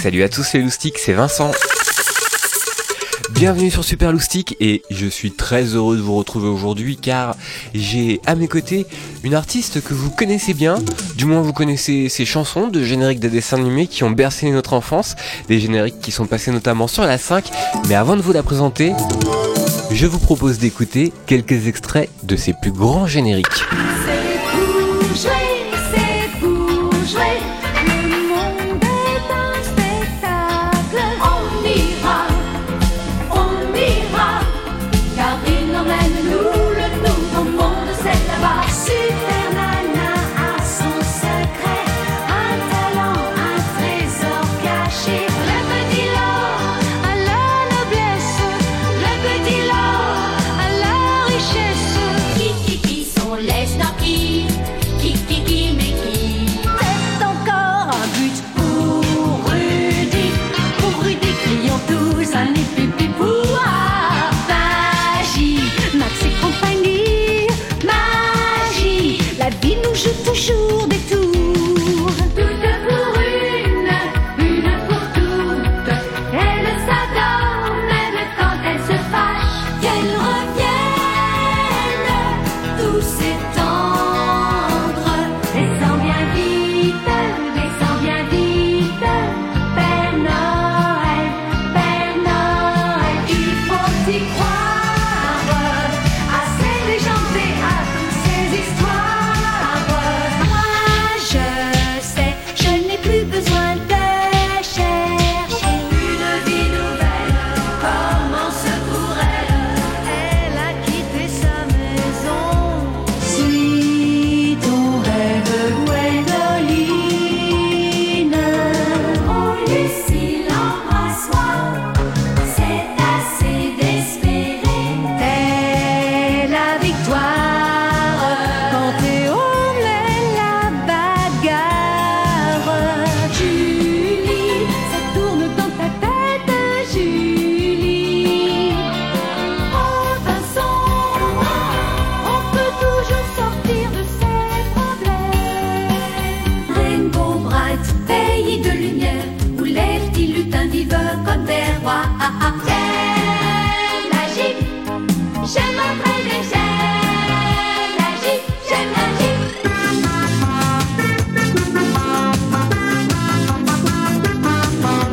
Salut à tous les loustiques, c'est Vincent. Bienvenue sur Super Loustic et je suis très heureux de vous retrouver aujourd'hui car j'ai à mes côtés une artiste que vous connaissez bien, du moins vous connaissez ses chansons de génériques de dessins animés qui ont bercé notre enfance, des génériques qui sont passés notamment sur la 5, mais avant de vous la présenter, je vous propose d'écouter quelques extraits de ses plus grands génériques.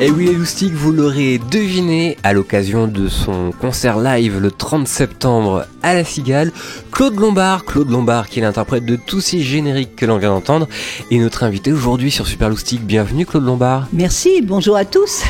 Et oui, les vous l'aurez deviné à l'occasion de son concert live le 30 septembre à la Cigale, Claude Lombard, Claude Lombard qui est l'interprète de tous ces génériques que l'on vient d'entendre, est notre invité aujourd'hui sur Super Loustic. Bienvenue Claude Lombard. Merci, bonjour à tous.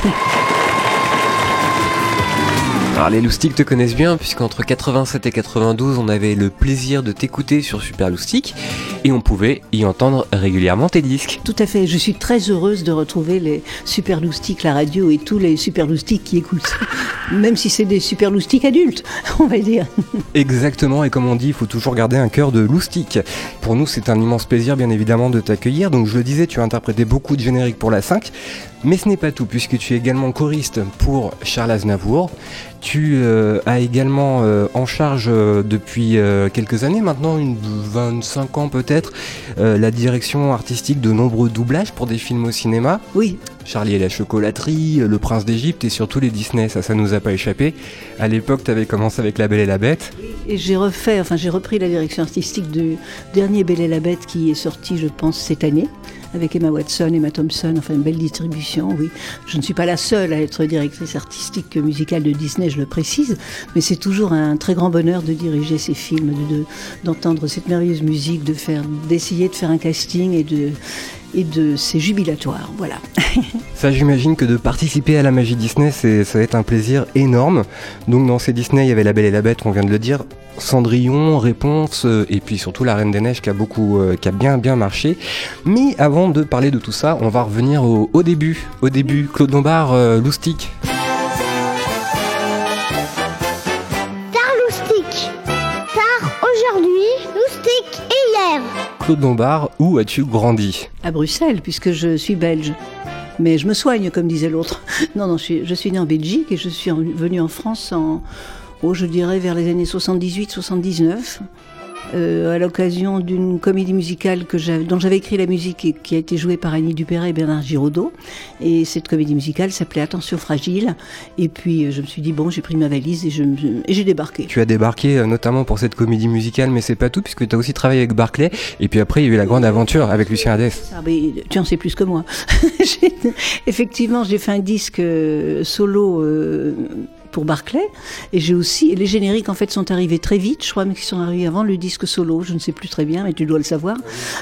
Alors les loustiques te connaissent bien puisqu'entre 87 et 92 on avait le plaisir de t'écouter sur Super Loustique et on pouvait y entendre régulièrement tes disques. Tout à fait, je suis très heureuse de retrouver les Super Loustiques, la radio et tous les Super Loustiques qui écoutent. Même si c'est des Super Loustiques adultes, on va dire. Exactement, et comme on dit, il faut toujours garder un cœur de loustique. Pour nous c'est un immense plaisir bien évidemment de t'accueillir. Donc je le disais, tu as interprété beaucoup de génériques pour la 5. Mais ce n'est pas tout, puisque tu es également choriste pour Charles Aznavour. Tu euh, as également euh, en charge euh, depuis quelques années, maintenant une 25 ans peut-être, la direction artistique de nombreux doublages pour des films au cinéma. Oui. Charlie et la chocolaterie, Le Prince d'Égypte et surtout les Disney, ça, ça nous a pas échappé. À l'époque, tu avais commencé avec La Belle et la Bête. Et j'ai refait, enfin j'ai repris la direction artistique du dernier Belle et la Bête qui est sorti, je pense, cette année avec Emma Watson, Emma Thompson, enfin une belle distribution, oui. Je ne suis pas la seule à être directrice artistique musicale de Disney, je le précise, mais c'est toujours un très grand bonheur de diriger ces films, d'entendre cette merveilleuse musique, d'essayer de faire un casting et de et de c'est jubilatoire, voilà. ça, j'imagine que de participer à la magie Disney, ça va être un plaisir énorme. Donc, dans ces Disney, il y avait La Belle et la Bête, on vient de le dire, Cendrillon, Réponse, euh, et puis surtout La Reine des Neiges qui a beaucoup, euh, qui a bien bien marché. Mais avant de parler de tout ça, on va revenir au, début. Au début, Claude Lombard, euh, Loustic. Claude Lombard, où as-tu grandi? À Bruxelles, puisque je suis belge. Mais je me soigne, comme disait l'autre. Non, non, je suis, je né en Belgique et je suis venu en France en, oh, je dirais vers les années 78-79. À l'occasion d'une comédie musicale que dont j'avais écrit la musique et qui a été jouée par Annie Dupéret et Bernard Giraudot. Et cette comédie musicale s'appelait Attention fragile. Et puis je me suis dit, bon, j'ai pris ma valise et, j'ai débarqué. Tu as débarqué notamment pour cette comédie musicale, mais c'est pas tout, puisque tu as aussi travaillé avec Barclay. Et puis après, il y a eu la grande aventure avec Lucien Hadès. Ah, tu en sais plus que moi. Effectivement, j'ai fait un disque solo pour Barclay. Et j'ai aussi, les génériques en fait sont arrivés très vite, je crois, mais qu'ils sont arrivés avant le disque solo, je ne sais plus très bien, mais tu dois le savoir.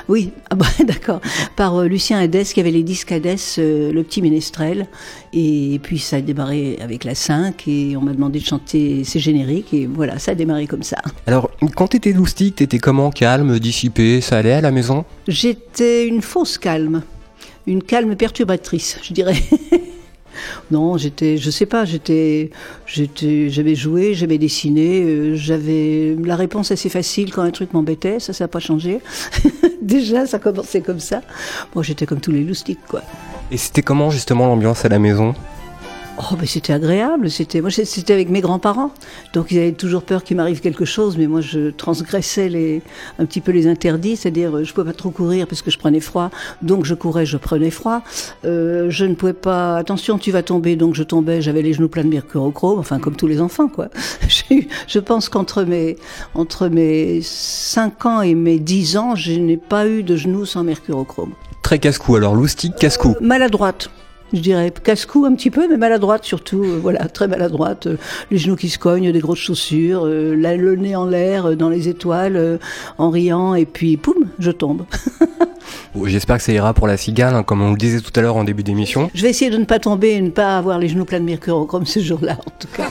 Oui, ah bah, d'accord. Par euh, Lucien Hadès, qui avait les disques Hadès, euh, Le Petit Ménestrel. Et, puis ça a démarré avec la 5 et on m'a demandé de chanter ces génériques et voilà, ça a démarré comme ça. Alors, quand tu étais loustique, tu étais comment? Calme, dissipé Ça allait à la maison? J'étais une fausse calme. Une calme perturbatrice, je dirais. Non, j'étais, je sais pas, j'étais, j'étais, j'avais joué, j'avais dessiné, euh, j'avais la réponse assez facile quand un truc m'embêtait, ça, ça n'a pas changé. Déjà, ça commençait comme ça. Moi, j'étais comme tous les loustiques, quoi. Et c'était comment justement l'ambiance à la maison? Oh, ben c'était agréable. C'était moi, c'était avec mes grands-parents, donc ils avaient toujours peur qu'il m'arrive quelque chose. Mais moi, je transgressais les, un petit peu les interdits, c'est-à-dire euh, je pouvais pas trop courir parce que je prenais froid, donc je courais, je prenais froid. Euh, je ne pouvais pas. Attention, tu vas tomber, donc je tombais. J'avais les genoux pleins de mercurochrome, enfin comme tous les enfants, quoi. je pense qu'entre mes entre mes 5 ans et mes 10 ans, je n'ai pas eu de genoux sans mercurochrome. Très casse-cou. Alors loustique, casse-cou. maladroite je dirais casse-cou un petit peu, mais maladroite surtout. Euh, voilà, très maladroite. Euh, les genoux qui se cognent, des grosses chaussures, euh, le nez en l'air, dans les étoiles, en riant, et puis poum, je tombe. J'espère que ça ira pour la cigale, hein, comme on le disait tout à l'heure en début d'émission. Je vais essayer de ne pas tomber et ne pas avoir les genoux pleins de mercure comme ce jour-là, en tout cas.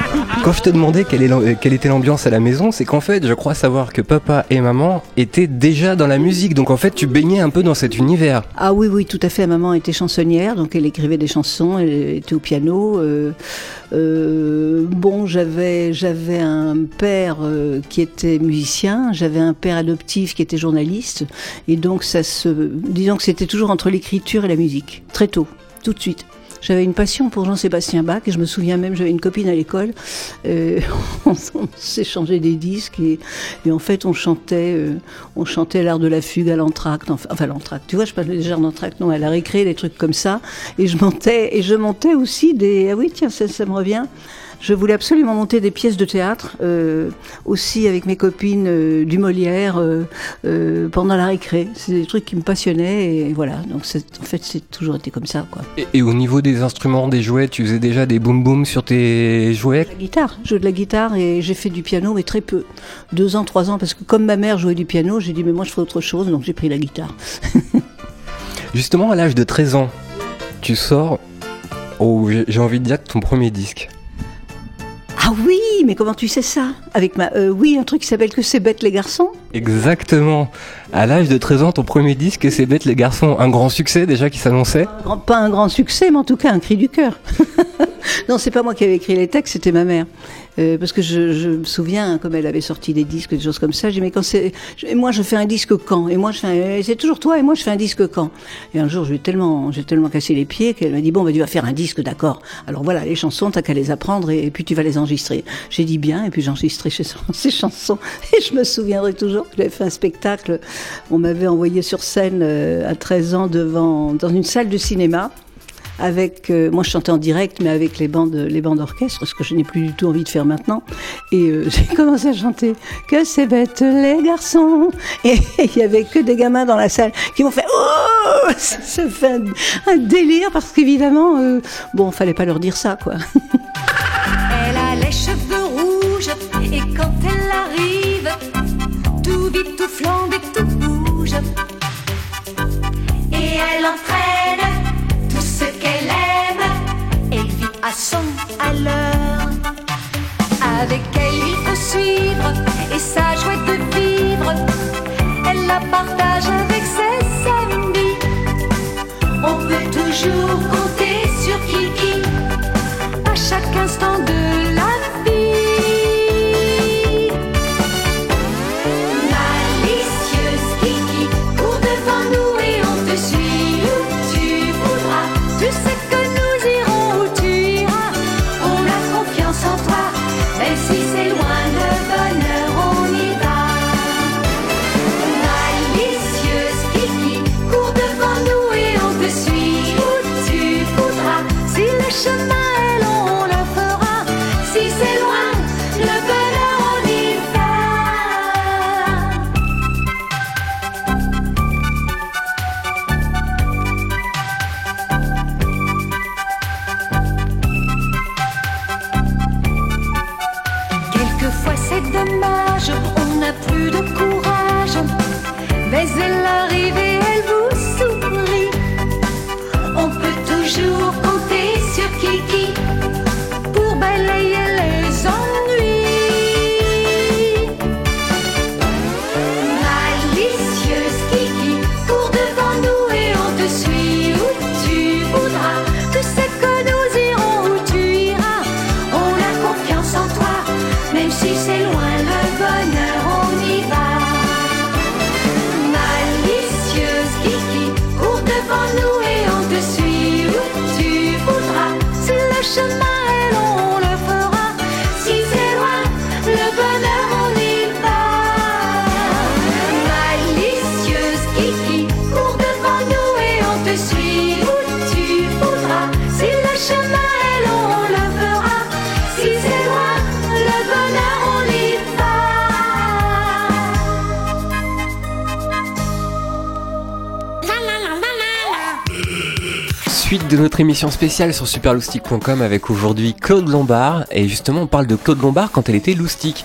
Quand je te demandais quelle, était l'ambiance à la maison, c'est qu'en fait, je crois savoir que papa et maman étaient déjà dans la musique. Donc en fait, tu baignais un peu dans cet univers. Ah oui, oui, tout à fait. Maman était chansonnière, donc elle écrivait des chansons, elle était au piano. Euh, euh, bon, j'avais j'avais un père euh, qui était musicien, j'avais un père adoptif qui était journaliste, et donc ça se, disons que c'était toujours entre l'écriture et la musique, très tôt, tout de suite. J'avais une passion pour Jean-Sébastien Bach et je me souviens même, j'avais une copine à l'école, euh, on, s'échangeait des disques et, en fait on chantait, euh, on chantait l'art de la fugue à l'entracte, enfin, l'entracte. Tu vois, je parle déjà d'entracte, non, à la récré, des trucs comme ça. Et je montais et je montais aussi des, ah oui tiens ça, ça me revient. Je voulais absolument monter des pièces de théâtre, euh, aussi avec mes copines euh, du Molière, euh, pendant la récré. C'est des trucs qui me passionnaient et voilà. Donc en fait, c'est toujours été comme ça. Quoi. Et, au niveau des instruments, des jouets, tu faisais déjà des boum boum sur tes jouets? La guitare. Je joue de la guitare et j'ai fait du piano, mais très peu. Deux ans, trois ans, parce que comme ma mère jouait du piano, j'ai dit mais moi je ferai autre chose, donc j'ai pris la guitare. Justement, à l'âge de 13 ans, tu sors, oh, j'ai envie de dire, ton premier disque. Ah oui, mais comment tu sais ça? Avec ma, euh, oui, un truc qui s'appelle Que c'est bête les garçons? Exactement. À l'âge de 13 ans, ton premier disque, C'est bête les garçons, un grand succès déjà qui s'annonçait? Pas un grand succès, mais en tout cas un cri du cœur. non, c'est pas moi qui avais écrit les textes, c'était ma mère. Euh, parce que je, me souviens, comme elle avait sorti des disques, des choses comme ça, j'ai dit, mais quand c'est. Moi, je fais un disque quand? Et moi, je fais C'est toujours toi, et moi, je fais un disque quand? Et un jour, j'ai tellement, tellement cassé les pieds qu'elle m'a dit, bon, bah, tu vas faire un disque, d'accord. Alors voilà, les chansons, t'as qu'à les apprendre, et, puis tu vas les enregistrer. J'ai dit bien, et puis j'ai enregistré ces chansons. Et je me souviendrai toujours que j'avais fait un spectacle. On m'avait envoyé sur scène euh, à 13 ans dans une salle de cinéma avec, euh, moi je chantais en direct, mais avec les bandes, les bandes orchestres, ce que je n'ai plus du tout envie de faire maintenant. Et euh, j'ai commencé à chanter que c'est bête les garçons. Et il y avait que des gamins dans la salle qui m'ont fait oh, ça fait un, délire parce qu'évidemment, euh, bon, fallait pas leur dire ça, quoi. Elle a les cheveux rouges et quand elle arrive, tout vite, tout Et elle entraîne à son à l'heure. Avec elle, il faut suivre et sa joie de vivre. Elle la partage avec ses amis. On peut toujours compter sur Kiki à chaque instant de on n'a plus de courage. De notre émission spéciale sur superloustic.com avec aujourd'hui Claude Lombard. Et justement, on parle de Claude Lombard quand elle était loustique.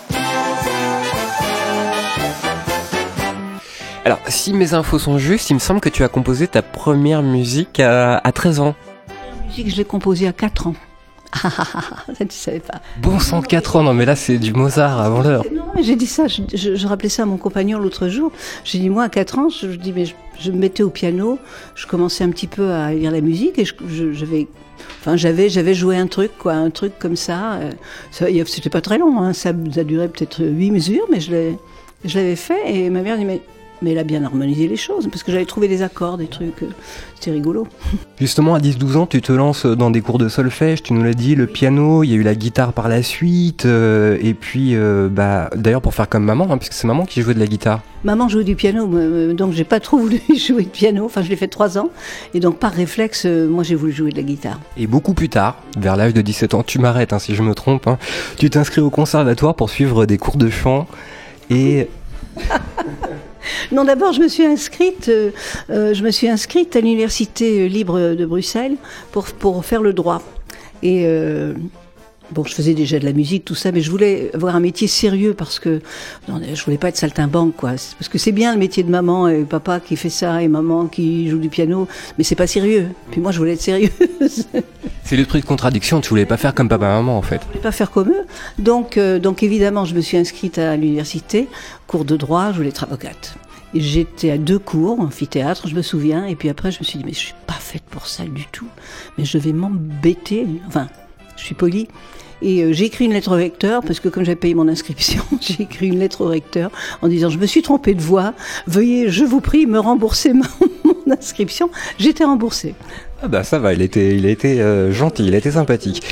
Alors, si mes infos sont justes, il me semble que tu as composé ta première musique à, à 13 ans. La musique, je l'ai composée à 4 ans. Ah, ah, ah, ah, ça, tu savais pas. Bon sang, 4 ans, non mais là c'est du Mozart avant l'heure. Non, mais j'ai dit ça, je, je- je rappelais ça à mon compagnon l'autre jour. J'ai dit, moi, à 4 ans, je, je dis, mais je, me mettais au piano, je commençais un petit peu à lire la musique et j'avais. Enfin, j'avais, j'avais joué un truc, quoi, un truc comme ça. euh, ça c'était pas très long, hein, ça, ça durait peut-être 8 mesures, mais je l'ai, je l'avais fait et ma mère dit, mais, mais elle a bien harmonisé les choses, parce que j'avais trouvé des accords, des trucs, euh, c'était rigolo. Justement, à 10-12 ans, tu te lances dans des cours de solfège, tu nous l'as dit, le piano, il y a eu la guitare par la suite, euh, et puis, euh, bah, d'ailleurs pour faire comme maman, hein, puisque c'est maman qui jouait de la guitare. Maman jouait du piano, donc j'ai pas trop voulu jouer de piano. Enfin, je l'ai fait trois ans, et donc par réflexe, moi j'ai voulu jouer de la guitare. Et beaucoup plus tard, vers l'âge de 17 ans, tu m'arrêtes hein, si je me trompe, hein, tu t'inscris au conservatoire pour suivre des cours de chant, et Non, d'abord, je me suis inscrite, euh, euh, je me suis inscrite à l'université libre de Bruxelles pour pour faire le droit. Et euh, bon, je faisais déjà de la musique, tout ça, mais je voulais avoir un métier sérieux parce que non, je voulais pas être saltimbanque, quoi. Parce que c'est bien le métier de maman et papa qui fait ça et maman qui joue du piano, mais c'est pas sérieux. Puis moi, je voulais être sérieuse. c'est le truc de contradiction, tu voulais pas faire comme papa-maman en fait. Je voulais pas faire comme eux. Donc, euh, donc évidemment, je me suis inscrite à l'université, cours de droit, je voulais être avocate. Et J'étais à deux cours, amphithéâtre, je me souviens, et puis après je me suis dit, mais je suis pas faite pour ça du tout, mais je vais m'embêter, enfin, je suis polie. Et euh, j'ai écrit une lettre au recteur, parce que comme j'avais payé mon inscription, j'ai écrit une lettre au recteur en disant, je me suis trompée de voie, veuillez, je vous prie, me rembourser mon, inscription. J'étais remboursée. Ah bah ça va, il été, il été euh, gentil, il été sympathique.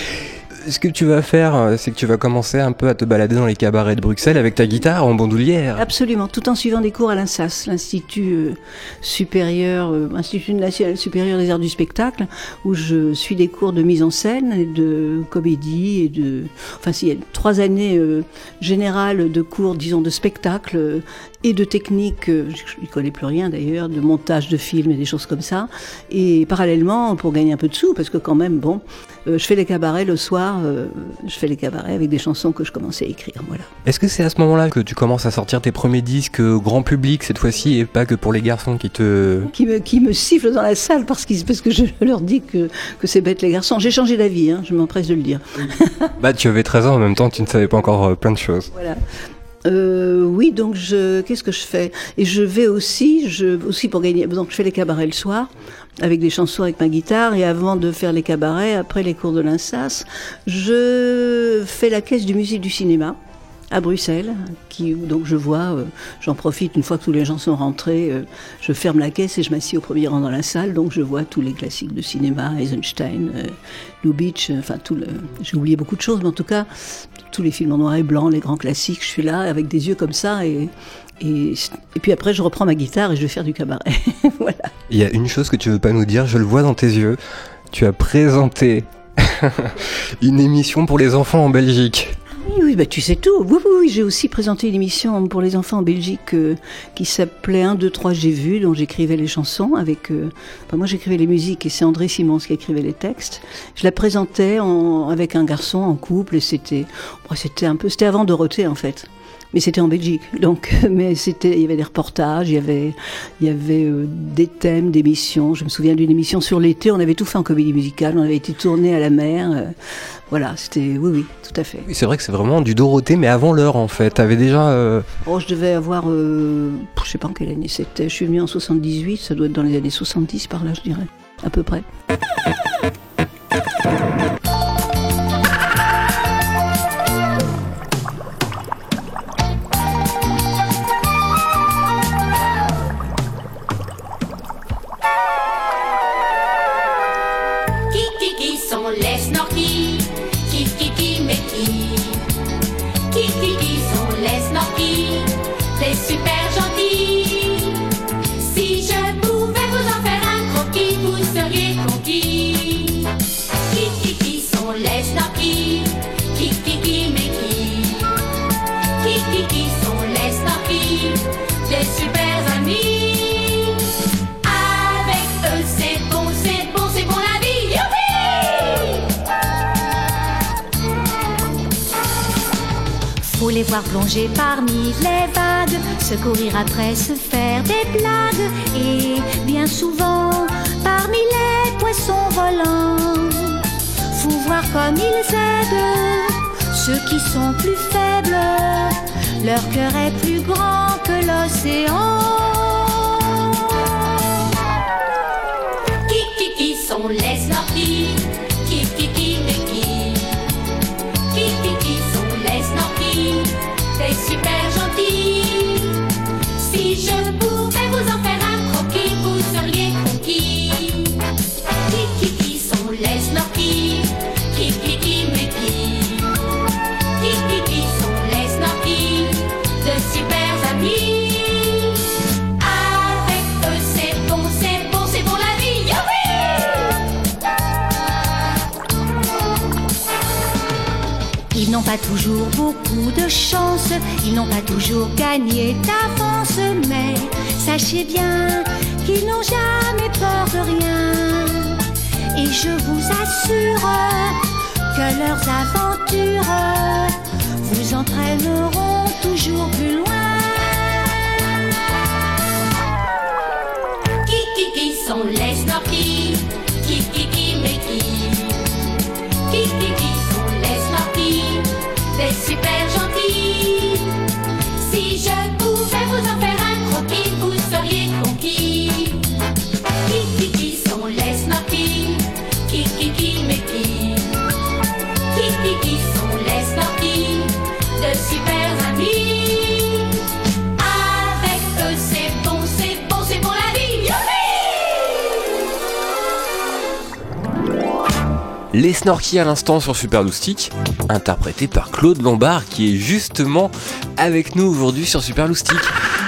Ce que tu vas faire, euh, c'est que tu vas commencer un peu à te balader dans les cabarets de Bruxelles avec ta guitare en bandoulière. Absolument, tout en suivant des cours à l'INSAS, l'Institut euh, supérieur, euh, Institut national supérieur des arts du spectacle, où je suis des cours de mise en scène de comédie et de, enfin, il y a trois années générales de cours, disons, de spectacle et de technique, euh, je ne connais plus rien d'ailleurs, de montage de films et des choses comme ça. Et parallèlement, pour gagner un peu de sous, parce que quand même, bon, euh, je fais les cabarets le soir, euh, je fais les cabarets avec des chansons que je commençais à écrire, voilà. Est-ce que c'est à ce moment-là que tu commences à sortir tes premiers disques grand public cette fois-ci et pas que pour les garçons qui te... qui me, qui me sifflent dans la salle parce, qu'ils- parce que je leur dis que, que c'est bête les garçons. J'ai changé d'avis, hein, je m'empresse de le dire. Bah tu avais 13 ans en même temps, tu ne savais pas encore plein de choses. Voilà. Euh, oui, donc je, qu'est-ce que je fais? Et je vais aussi, je, aussi pour gagner. Donc je fais les cabarets le soir avec des chansons avec ma guitare et avant de faire les cabarets, après les cours de l'INSAS, je fais la caisse du musée du cinéma à Bruxelles, qui donc je vois, euh, j'en profite une fois que tous les gens sont rentrés, euh, je ferme la caisse et je m'assieds au premier rang dans la salle, donc je vois tous les classiques de cinéma, Eisenstein, euh, Lubitsch, enfin tout le, j'ai oublié beaucoup de choses, mais en tout cas tous les films en noir et blanc, les grands classiques, je suis là avec des yeux comme ça et et, et puis après je reprends ma guitare et je vais faire du cabaret, voilà. Il y a une chose que tu veux pas nous dire, je le vois dans tes yeux. Tu as présenté une émission pour les enfants en Belgique. Oui, oui, bah, tu sais tout. Oui, oui, oui, j'ai aussi présenté une émission pour les enfants en Belgique euh, qui s'appelait 1, 2, 3, j'ai vu, dont j'écrivais les chansons avec... euh, moi, j'écrivais les musiques et c'est André Simons qui écrivait les textes. Je la présentais en, avec un garçon en couple et c'était... c'était un peu... C'était avant Dorothée, en fait. Mais c'était en Belgique, donc mais c'était il y avait des reportages, il y avait il y avait euh, des thèmes d'émissions. Je me souviens d'une émission sur l'été, on avait tout fait en comédie musicale, on avait été tourné à la mer. euh, voilà, c'était oui oui, tout à fait. Oui, c'est vrai que c'est vraiment du Dorothée, mais avant l'heure en fait. T'avais déjà... euh, Oh, je devais avoir, euh, je sais pas en quelle année c'était. Je suis venue en 78, ça doit être dans les années 70 par là, je dirais, à peu près. Se courir après, se faire des blagues, et bien souvent, parmi les poissons volants, faut voir comme ils aident ceux qui sont plus faibles, leur cœur est plus grand que l'océan. Qui, qui, qui sont les toujours gagné d'avance, mais sachez bien qu'ils n'ont jamais peur de rien. Et je vous assure que leurs aventures vous entraîneront toujours plus loin. Qui, qui sont les snorkies Les Snorkies à l'instant sur Super Loustic, interprété par Claude Lombard qui est justement avec nous aujourd'hui sur Super Loustic.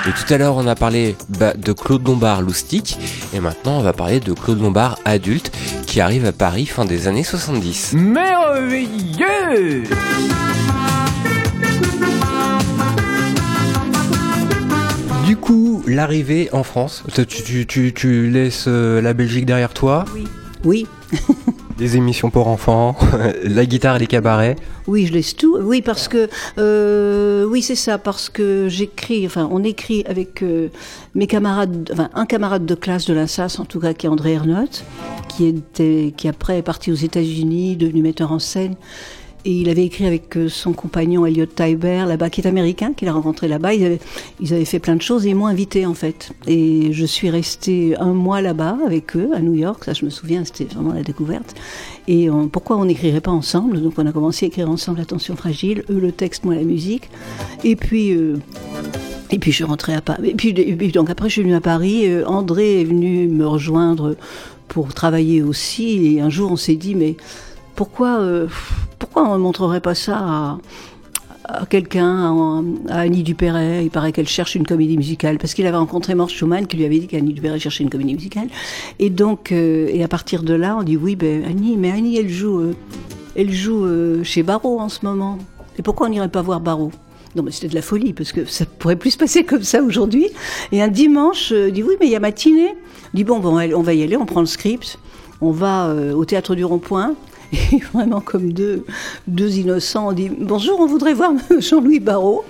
Et tout à l'heure on a parlé bah, de Claude Lombard Loustic et maintenant on va parler de Claude Lombard adulte qui arrive à Paris fin des années 70. Merveilleux Du coup, l'arrivée en France, tu, tu- tu- tu laisses euh, la Belgique derrière toi, Oui, les émissions pour enfants, la guitare et les cabarets. oui, je laisse tout. Oui, parce que euh, oui, c'est ça, parce que j'écris. Enfin, on écrit avec euh, mes camarades, enfin un camarade de classe de l'INSAS, en tout cas, qui est André Ernotte, qui était, qui après est parti aux États-Unis, devenu metteur en scène. Et il avait écrit avec euh, son compagnon Elliot Tyber, là-bas, qui est américain, qu'il a rencontré là-bas. Ils avaient, fait plein de choses et ils m'ont invité, en fait. Et je suis restée un mois là-bas avec eux, à New York. Ça, je me souviens, c'était vraiment la découverte. Et pourquoi on n'écrirait pas ensemble? Donc, on a commencé à écrire ensemble Attention fragile, eux le texte, moi la musique. Et puis. euh, et puis je rentrée à Paris. Et puis, et puis, donc après je suis venue à Paris. Euh, André est venu me rejoindre pour travailler aussi. Et un jour on s'est dit mais pourquoi euh, pourquoi on ne montrerait pas ça à, quelqu'un, à, Annie Dupéret Il paraît qu'elle cherche une comédie musicale parce qu'il avait rencontré Morse Schumann qui lui avait dit qu'Annie Dupéret cherchait une comédie musicale. Et donc euh, et à partir de là on dit oui ben Annie mais Annie elle joue euh, elle joue chez Barreau en ce moment. Et pourquoi on n'irait pas voir Barreau non, mais c'était de la folie, parce que ça pourrait plus se passer comme ça aujourd'hui. Et un dimanche, euh, dit oui, mais il y a matinée. On dit bon, bon, on va y aller, on prend le script, on va au théâtre du Rond-Point. Et vraiment, comme deux, deux innocents, on dit bonjour, on voudrait voir Jean-Louis Barrault.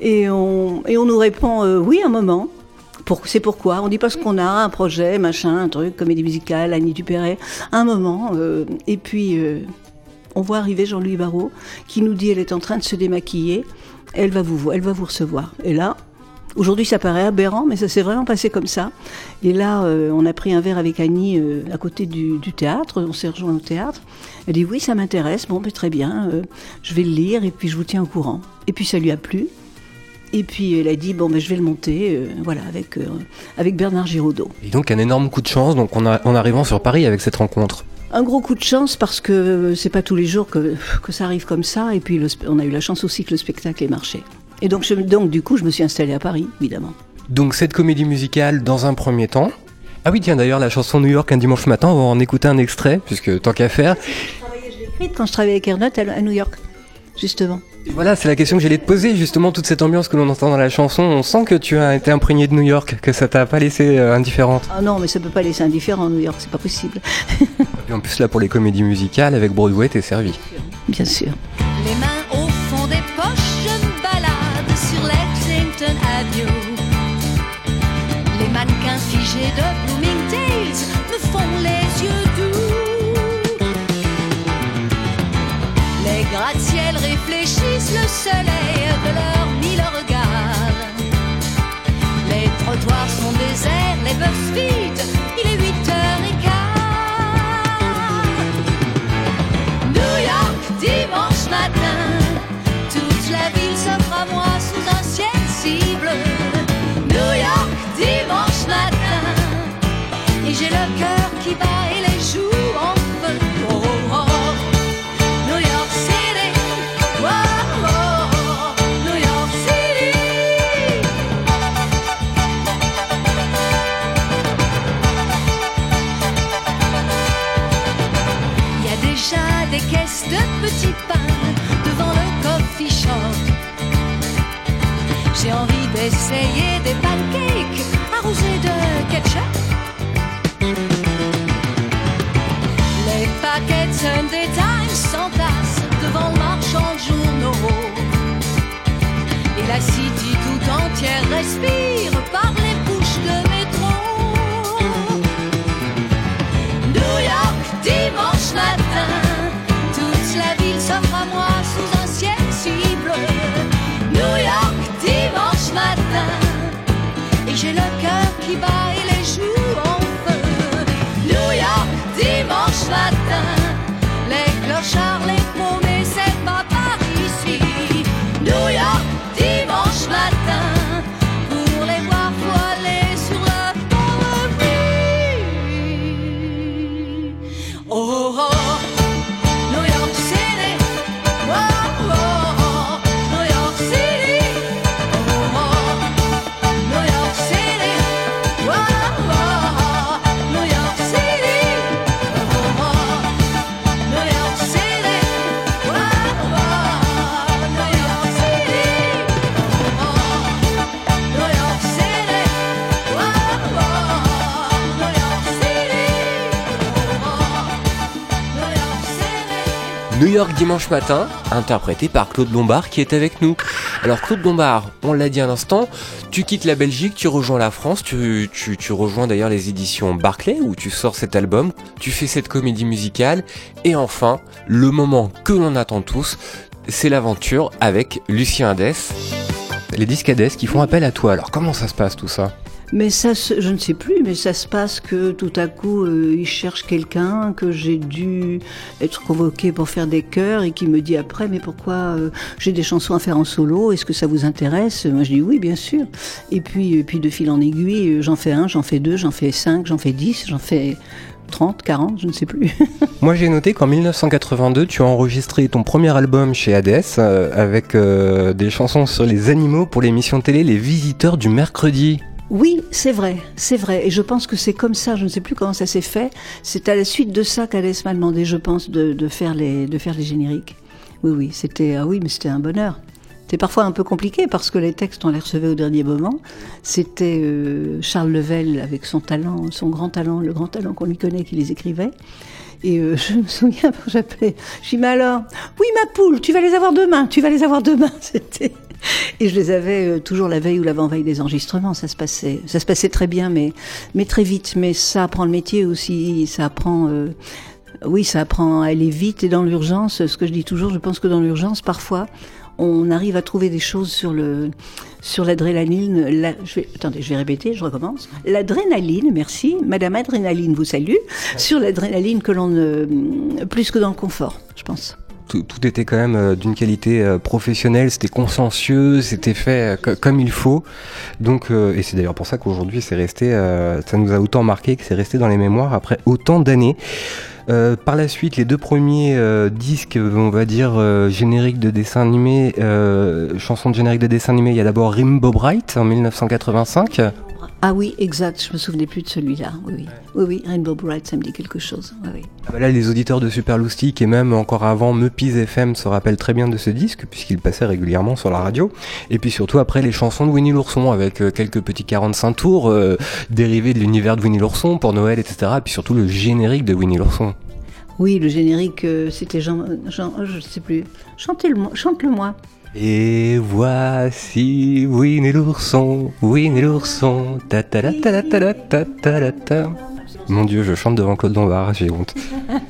Et on, et on nous répond euh, oui, un moment. Pour- C'est pourquoi? On dit parce qu'on a un projet, machin, un truc, comédie musicale, Annie Dupéret, un moment. euh, et puis, euh, on voit arriver Jean-Louis Barrault qui nous dit elle est en train de se démaquiller, elle va vous, vo- elle va vous recevoir. Et là, aujourd'hui ça paraît aberrant, mais ça s'est vraiment passé comme ça. Et là, euh, on a pris un verre avec Annie euh, à côté du, du théâtre, on s'est rejoint au théâtre. Elle dit oui, ça m'intéresse, bon, ben, très bien, euh, je vais le lire et puis je vous tiens au courant. Et puis ça lui a plu. Et puis elle a dit bon ben je vais le monter, euh, voilà avec euh, avec Bernard Giraudot. Et donc un énorme coup de chance donc on a- en arrivant sur Paris avec cette rencontre. Un gros coup de chance parce que c'est pas tous les jours que, que ça arrive comme ça. Et puis le on a eu la chance aussi que le spectacle ait marché. Et donc, je, donc du coup, je me suis installée à Paris, évidemment. Donc cette comédie musicale dans un premier temps. Ah oui tiens d'ailleurs la chanson New York un dimanche matin on va en écouter un extrait puisque tant qu'à faire. écrite quand je travaillais avec Ernest à, New York, justement. Et voilà c'est la question que j'allais te poser justement toute cette ambiance que l'on entend dans la chanson. On sent que tu as été imprégné de New York, que ça t'a pas laissé euh, indifférente. Ah non, mais ça peut pas laisser indifférent New York, c'est pas possible. Et en plus là pour les comédies musicales avec Broadway t'es servi. Bien sûr. Les mains Les mannequins figés de Bloomingdale's me font les yeux doux. Les gratte-ciels réfléchissent le soleil de leurs mille regards. Les trottoirs sont déserts, les bus dimanche matin, interprété par Claude Lombard qui est avec nous. Alors Claude Lombard, on l'a dit à l'instant, tu quittes la Belgique, tu rejoins la France, tu, rejoins d'ailleurs les éditions Barclay où tu sors cet album, tu fais cette comédie musicale et enfin, le moment que l'on attend tous, c'est l'aventure avec Lucien Hadès. Les disques Hadès qui font appel à toi. Alors comment ça se passe tout ça? Mais ça, se- je ne sais plus, mais ça se passe que tout à coup, euh, il cherche quelqu'un, que j'ai dû être convoqué pour faire des chœurs et qui me dit après, mais pourquoi euh, j'ai des chansons à faire en solo? Est-ce que ça vous intéresse? Moi, je dis oui, bien sûr. Et puis, et puis de fil en aiguille, euh, j'en fais un, j'en fais deux, j'en fais cinq, j'en fais dix, j'en fais 30, 40, je ne sais plus. Moi j'ai noté qu'en 1982 tu as enregistré ton premier album chez Hades euh, avec euh, des chansons sur les animaux pour l'émission télé Les Visiteurs du mercredi. Oui, c'est vrai, c'est vrai. Et je pense que c'est comme ça, je ne sais plus comment ça s'est fait. C'est à la suite de ça qu'Alès m'a demandé, je pense, de, de faire les, de faire les génériques. Oui, oui, c'était, ah oui, mais c'était un bonheur. C'était parfois un peu compliqué parce que les textes, on les recevait au dernier moment. C'était euh, Charles Level avec son talent, son grand talent, le grand talent qu'on lui connaît, qui les écrivait. Et euh, je me souviens, j'appelais, je dis, mais alors, oui, ma poule, tu vas les avoir demain, tu vas les avoir demain. C'était, et je les avais euh, toujours la veille ou l'avant-veille des enregistrements. Ça se passait, ça se passait très bien, mais, mais très vite. Mais ça apprend le métier aussi. Ça apprend, euh, oui, ça apprend à aller vite et dans l'urgence. Ce que je dis toujours, je pense que dans l'urgence, parfois, on arrive à trouver des choses sur le, sur l'adrénaline. La, je vais, attendez, je vais répéter, je recommence. L'adrénaline, merci. Madame Adrénaline vous salue. Sur l'adrénaline que l'on ne, plus que dans le confort, je pense tout, était quand même euh, d'une qualité euh, professionnelle, c'était consciencieux, c'était fait euh, comme il faut. Donc, et c'est d'ailleurs pour ça qu'aujourd'hui, c'est resté, ça nous a autant marqué que c'est resté dans les mémoires après autant d'années. Par la suite, les deux premiers disques, on va dire génériques de dessin animé, chansons de générique de dessin animé, il y a d'abord Rimbo Bright en 1985. Ah oui, exact, je me souvenais plus de celui-là. Oui, oui, oui, oui Rainbow Bright, ça me dit quelque chose. Oui, oui. Ah bah là, les auditeurs de Super Loustic et même encore avant Meupis FM se rappellent très bien de ce disque puisqu'il passait régulièrement sur la radio. Et puis surtout après les chansons de Winnie l'ourson avec euh, quelques petits 45 tours euh, dérivés de l'univers de Winnie l'ourson pour Noël, etc. Et puis surtout le générique de Winnie l'ourson. Oui, le générique, euh, c'était Jean, Jean, je sais plus. Chantez-le, chante-le moi. Et voici Win et l'ourson, Win et l'ourson, ta ta la ta la ta ta ta ta. Mon dieu, je chante devant Claude Lombard, j'ai honte.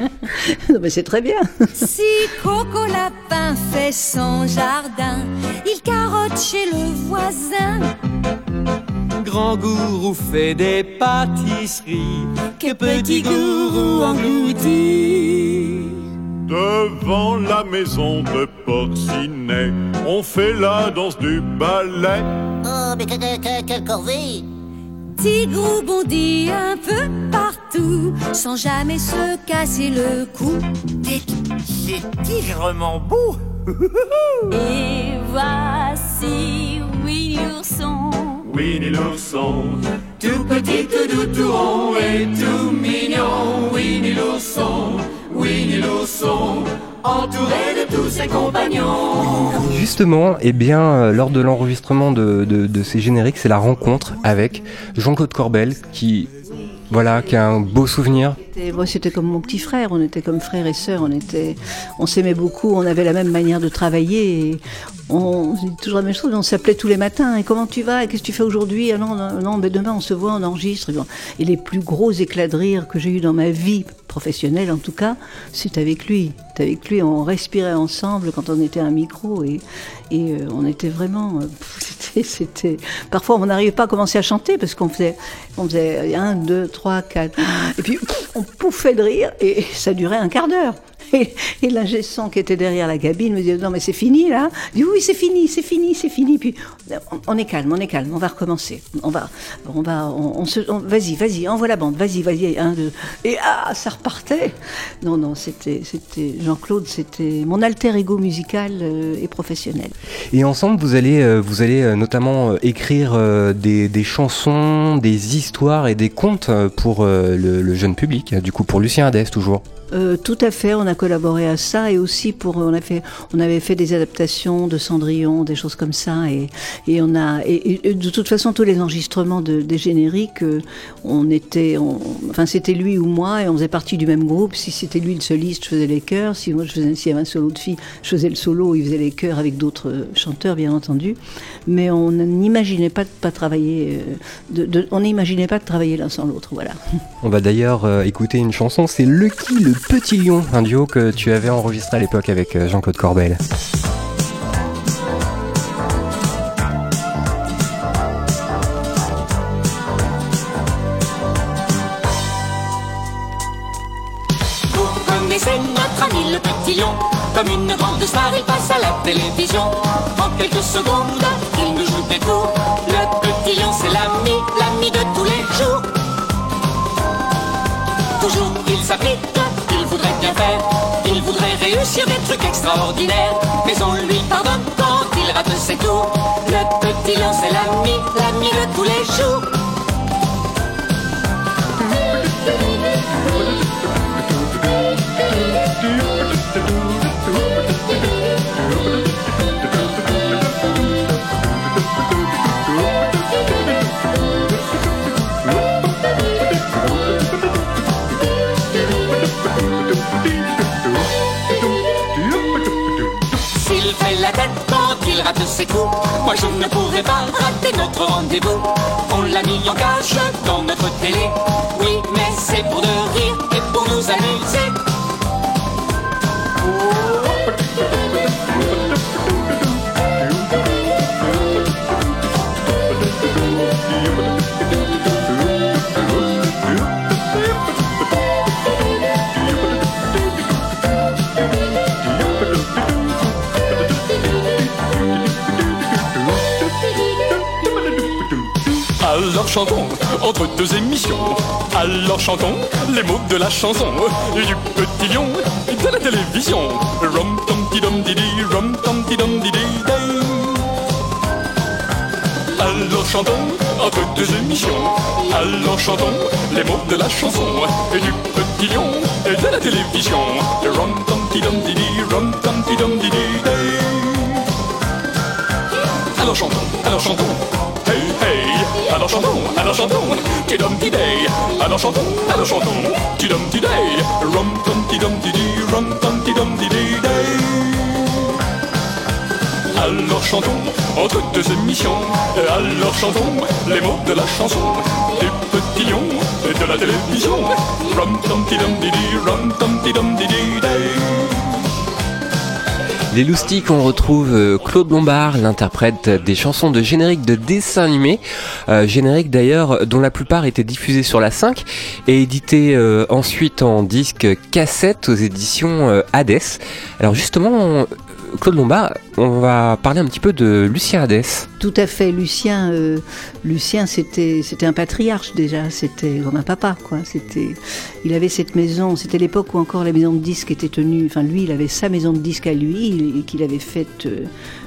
non mais c'est très bien. si Coco Lapin fait son jardin, il carotte chez le voisin. Grand gourou fait des pâtisseries que petit gourou engloutit. Devant la maison de Porcinet, on fait la danse du ballet. Oh, mais quelle corvée Tigrou bondit un peu partout, sans jamais se casser le cou. C'est tigrement beau Et voici Winnie l'ourson. Winnie l'ourson, tout petit, tout doux, tout rond et tout mignon. Winnie l'ourson, Winnie l'ourson, entouré de tous ses compagnons. Justement, eh bien, euh, lors de l'enregistrement de, de, de ces génériques, c'est la rencontre avec Jean-Claude Corbel qui, voilà, qui a un beau souvenir. Moi, c'était comme mon petit frère. On était comme frère et sœur. On était, on s'aimait beaucoup. On avait la même manière de travailler. Et on toujours la même chose. On s'appelait tous les matins. Et comment tu vas? Qu'est-ce que tu fais aujourd'hui? Ah non, non, mais demain on se voit, on enregistre. Et les plus gros éclats de rire que j'ai eu dans ma vie professionnelle, en tout cas, c'est avec lui. C'est avec lui. On respirait ensemble quand on était à un micro et, et euh, on était vraiment. euh, c'était, c'était. Parfois, on n'arrivait pas à commencer à chanter parce qu'on faisait, on faisait un, deux, trois, quatre. Et puis, on pouffait de rire et ça durait un quart d'heure. Et, et l'ingé son qui était derrière la cabine me disait non mais c'est fini là. Je dis oui c'est fini, c'est fini, c'est fini. Puis on, est calme, on est calme, on va recommencer. On va, on va, on, se, vas-y, vas-y, envoie la bande, vas-y, vas-y, un, deux. Et ah ça repartait. Non non c'était, c'était Jean-Claude, c'était mon alter ego musical euh, et professionnel. Et ensemble, vous allez, euh, vous allez euh, notamment écrire des, des chansons, des histoires et des contes pour le, le jeune public, euh, du coup pour Lucien Hadès toujours. Euh, tout à fait, on a collaboré à ça et aussi pour on a fait on avait fait des adaptations de Cendrillon, des choses comme ça et et on a et, de toute façon tous les enregistrements de, des génériques euh, on était enfin c'était lui ou moi et on faisait partie du même groupe. Si c'était lui le soliste, je faisais les chœurs. Si moi je faisais s'il y avait un solo de fille, je faisais le solo, il faisait les chœurs avec d'autres euh, chanteurs bien entendu. Mais on n'imaginait pas de pas travailler de, on n'imaginait pas de travailler l'un sans l'autre, voilà. On va d'ailleurs écouter une chanson, c'est Lucky le Petit Lion, un duo que tu avais enregistré à l'époque avec euh, Jean-Claude Corbel. Vous connaissez notre ami le petit lion. Comme une grande star, il passe à la télévision. En quelques secondes, il nous joue des tours Le petit lion, c'est l'ami, l'ami de tous les jours. Toujours il s'applique, il voudrait réussir des trucs extraordinaires. Mais on lui pardonne quand il rate ses tours Le petit lion, c'est l'ami, l'ami de tous les jours fait la tête quand il rate ses coups, moi je ne pourrais pas rater notre rendez-vous. On l'a mis en cage dans notre télé, oui, mais c'est pour de rire et pour nous amuser. Chantons entre deux émissions. Alors chantons les mots de la chanson du petit lion de la télévision. Rom tom ti dom didi, rom tom ti dom didi day. Alors chantons entre deux émissions. Alors chantons les mots de la chanson du petit lion de la télévision. Rom tom ti dom didi, rom tom ti dom didi day. Alors chantons, alors chantons allons chantons, allons chantons, tidum tiday, allons chantons, allons chantons, tidum tiday, rum tum tidum tidi, rum tum tidum tidi day. Alors chantons, entre deux émissions, alors chantons les mots de la chanson, du petit lion et de la télévision, rum tum tidum didi, rum tum tidum didi day. Les loustiques, on retrouve euh, Claude Lombard, l'interprète des chansons de générique de dessins animés, euh, générique d'ailleurs dont la plupart étaient diffusés sur la 5 et édités euh, ensuite en disque cassette aux éditions Hades. Alors justement, Claude Lombard, on va parler un petit peu de Lucien Hadès. Tout à fait, Lucien, euh, Lucien c'était un patriarche déjà, c'était comme un papa quoi. C'était, il avait cette maison, c'était l'époque où encore la maison de disques était tenue. Enfin lui, il avait sa maison de disques à lui, qu'il avait faite euh,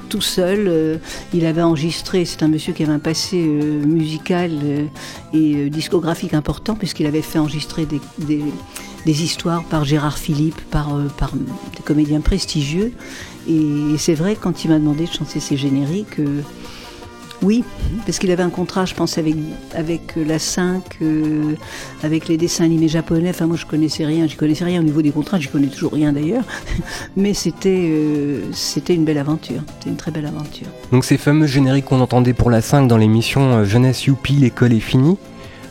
tout seul. Euh, il avait enregistré. C'est un monsieur qui avait un passé musical et discographique important puisqu'il avait fait enregistrer des, des, des histoires par Gérard Philippe, par, par des comédiens prestigieux. Et c'est vrai, quand il m'a demandé de chanter ses génériques, euh, oui, parce qu'il avait un contrat, je pense, avec, avec la 5, euh, avec les dessins animés japonais. Enfin, moi, je connaissais rien, je connaissais rien au niveau des contrats, je connais toujours rien d'ailleurs. Mais c'était euh, c'était une belle aventure, c'était une très belle aventure. Donc, ces fameux génériques qu'on entendait pour la 5 dans l'émission Jeunesse Youpi, l'école est finie,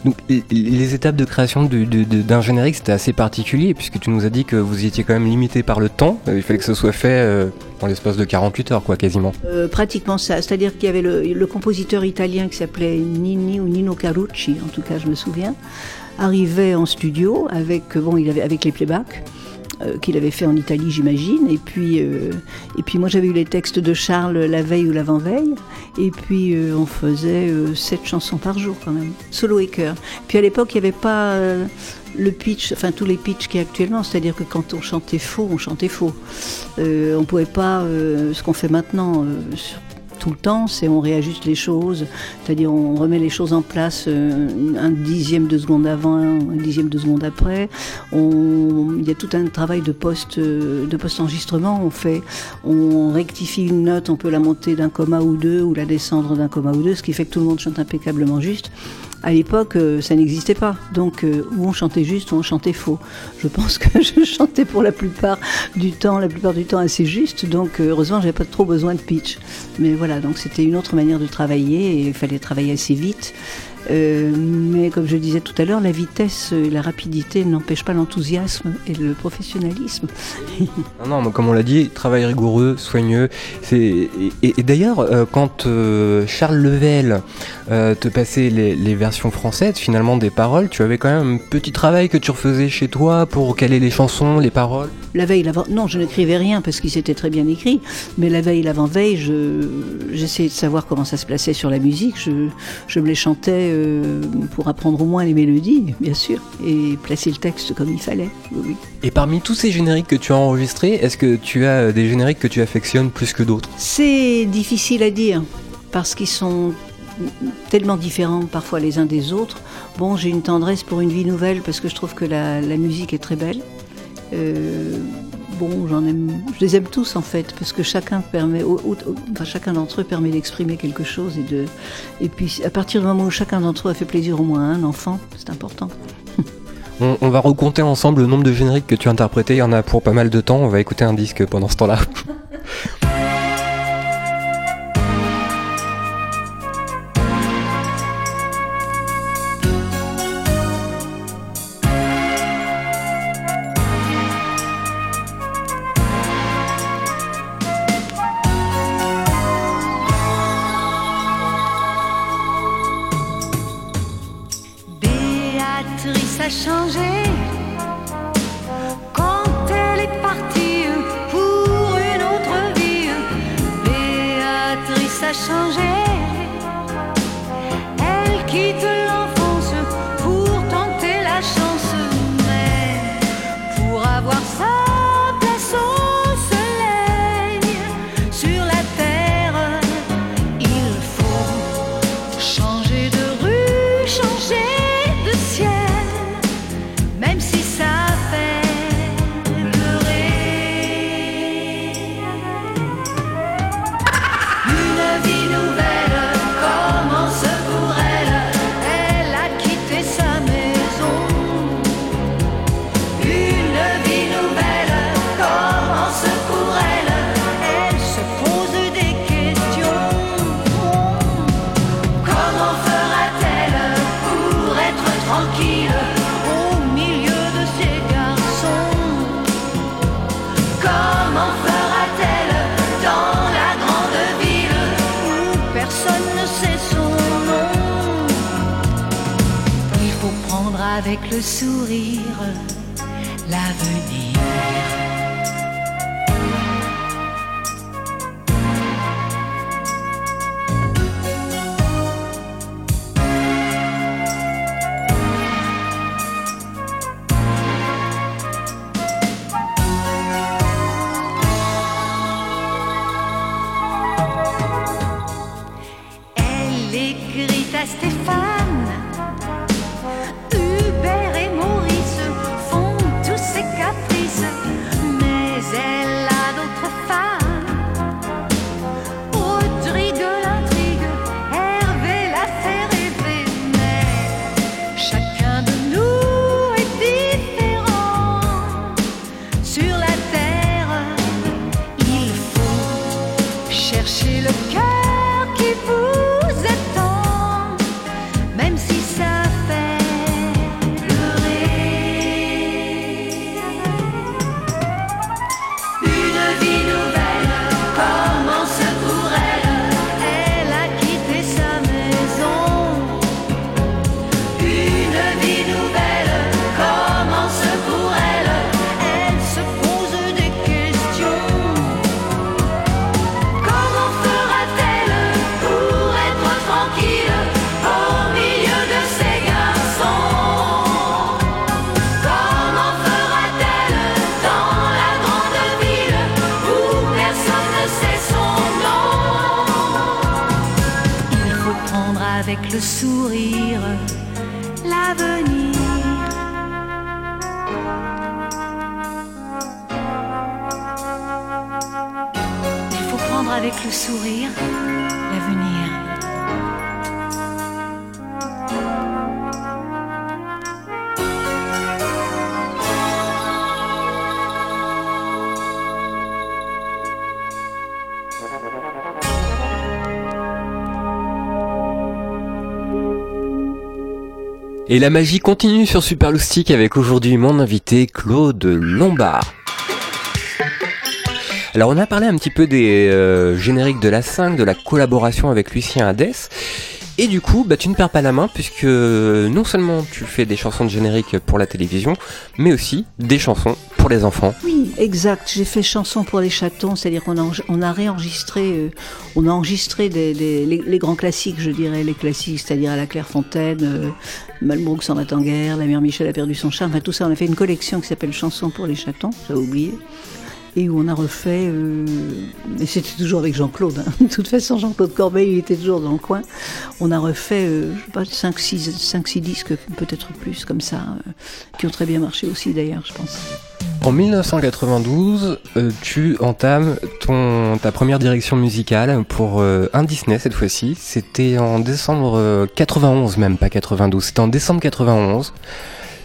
donc, les étapes de création d'un générique, c'était assez particulier, puisque tu nous as dit que vous étiez quand même limité par le temps. Euh, il fallait que ce soit fait euh, en l'espace de 48 heures, quoi, quasiment. Euh, pratiquement ça. C'est-à-dire qu'il y avait le, compositeur italien qui s'appelait Nini ou Nino Carucci, en tout cas, je me souviens, arrivait en studio avec, bon, il avait, avec les playbacks. Euh, qu'il avait fait en Italie, j'imagine. Et puis, euh, et puis moi, j'avais eu les textes de Charles la veille ou l'avant-veille. Et puis, euh, on faisait sept chansons par jour quand même, solo et chœur. Puis à l'époque, il n'y avait pas le pitch, enfin tous les pitchs qu'il y a actuellement, c'est-à-dire que quand on chantait faux, on chantait faux. on ne pouvait pas, ce qu'on fait maintenant, le temps, c'est on réajuste les choses, c'est-à-dire on remet les choses en place euh, un dixième de seconde avant, un dixième de seconde après. On, il y a tout un travail de post euh, de post enregistrement. On fait, on rectifie une note, on peut la monter d'un comma ou deux ou la descendre d'un comma ou deux, ce qui fait que tout le monde chante impeccablement juste. À l'époque, euh, ça n'existait pas. Donc, euh, où on chantait juste, ou on chantait faux. Je pense que je chantais pour la plupart du temps, la plupart du temps assez juste. Donc, euh, heureusement, j'avais pas trop besoin de pitch. Mais voilà, donc c'était une autre manière de travailler et il fallait travailler assez vite. Euh, mais comme je disais tout à l'heure, la vitesse et la rapidité n'empêchent pas l'enthousiasme et le professionnalisme. non, non, comme on l'a dit, travail rigoureux, soigneux. Et, et, d'ailleurs, euh, quand euh, Charles Level te passait les, les, versions françaises, finalement des paroles, tu avais quand même un petit travail que tu refaisais chez toi pour caler les chansons, les paroles La veille, l'avant. Non, je n'écrivais rien parce qu'il s'était très bien écrit. Mais la veille, l'avant-veille, j'essayais de savoir comment ça se plaçait sur la musique. Je, je me les chantais euh, pour apprendre au moins les mélodies, bien sûr, et placer le texte comme il fallait. Oui, Et parmi tous ces génériques que tu as enregistrés, est-ce que tu as des génériques que tu affectionnes plus que d'autres? C'est difficile à dire, parce qu'ils sont tellement différents parfois les uns des autres. Bon, j'ai une tendresse pour une vie nouvelle parce que je trouve que la, musique est très belle. Euh, bon, j'en aime, je les aime tous en fait, parce que chacun permet, chacun d'entre eux permet d'exprimer quelque chose et de, et puis à partir du moment où chacun d'entre eux a fait plaisir au moins à un enfant, c'est important. On, on, va recompter ensemble le nombre de génériques que tu as interprétés. Il y en a pour pas mal de temps. On va écouter un disque pendant ce temps-là. avec le sourire Et la magie continue sur Super Loustic avec aujourd'hui mon invité Claude Lombard. Alors on a parlé un petit peu des euh, génériques de la 5, de la collaboration avec Lucien Hadès. Et du coup, bah, tu ne perds pas la main puisque non seulement tu fais des chansons de générique pour la télévision, mais aussi des chansons pour les enfants. Oui, exact. J'ai fait chanson pour les chatons, c'est-à-dire qu'on a, on a réenregistré, euh, on a enregistré des, les grands classiques, je dirais, les classiques, c'est-à-dire à la Clairefontaine, euh, Malbrook s'en va en guerre, La mère Michel a perdu son charme, enfin tout ça. On a fait une collection qui s'appelle Chansons pour les chatons, j'avais oublié. Et où on a refait, euh, et c'était toujours avec Jean-Claude, hein. de toute façon Jean-Claude Corbeil il était toujours dans le coin, on a refait, euh, je sais pas, 5-6 disques, peut-être plus comme ça, euh, qui ont très bien marché aussi d'ailleurs, je pense. En 1992, euh, tu entames ton, ta première direction musicale pour euh, un Disney cette fois-ci. C'était en décembre euh, 91 même, pas 92. C'était en décembre 91.